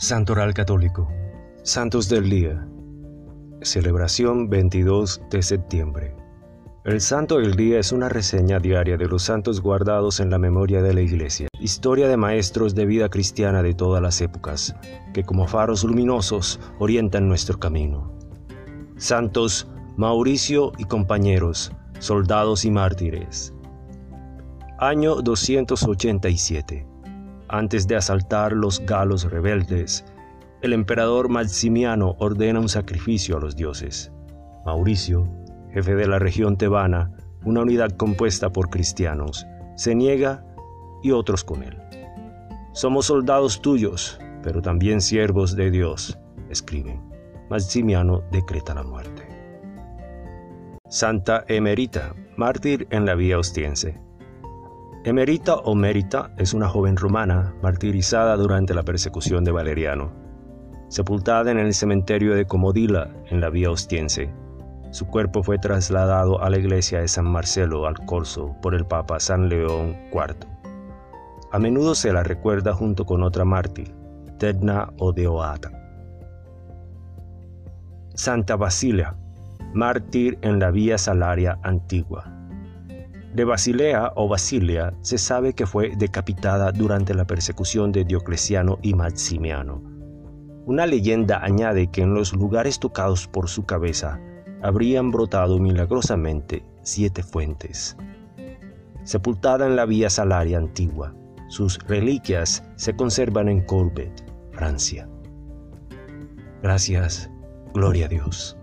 Santoral Católico. Santos del Día. Celebración 22 de septiembre. El Santo del Día es una reseña diaria de los santos guardados en la memoria de la Iglesia, historia de maestros de vida cristiana de todas las épocas, que como faros luminosos orientan nuestro camino. Santos Mauricio y compañeros, soldados y mártires. Año 287 antes de asaltar los galos rebeldes, el emperador Maximiano ordena un sacrificio a los dioses. Mauricio, jefe de la región tebana, una unidad compuesta por cristianos, se niega y otros con él. Somos soldados tuyos, pero también siervos de Dios, escriben. Maximiano decreta la muerte. Santa Emerita, mártir en la vía ostiense. Emerita o Mérita es una joven romana martirizada durante la persecución de Valeriano, sepultada en el cementerio de Comodila en la vía ostiense. Su cuerpo fue trasladado a la iglesia de San Marcelo al Corso por el Papa San León IV. A menudo se la recuerda junto con otra mártir, Tedna o Deoata. Santa Basilia, mártir en la vía Salaria antigua. De Basilea o Basilia se sabe que fue decapitada durante la persecución de Diocleciano y Maximiano. Una leyenda añade que en los lugares tocados por su cabeza habrían brotado milagrosamente siete fuentes. Sepultada en la vía Salaria antigua, sus reliquias se conservan en Corbet, Francia. Gracias, gloria a Dios.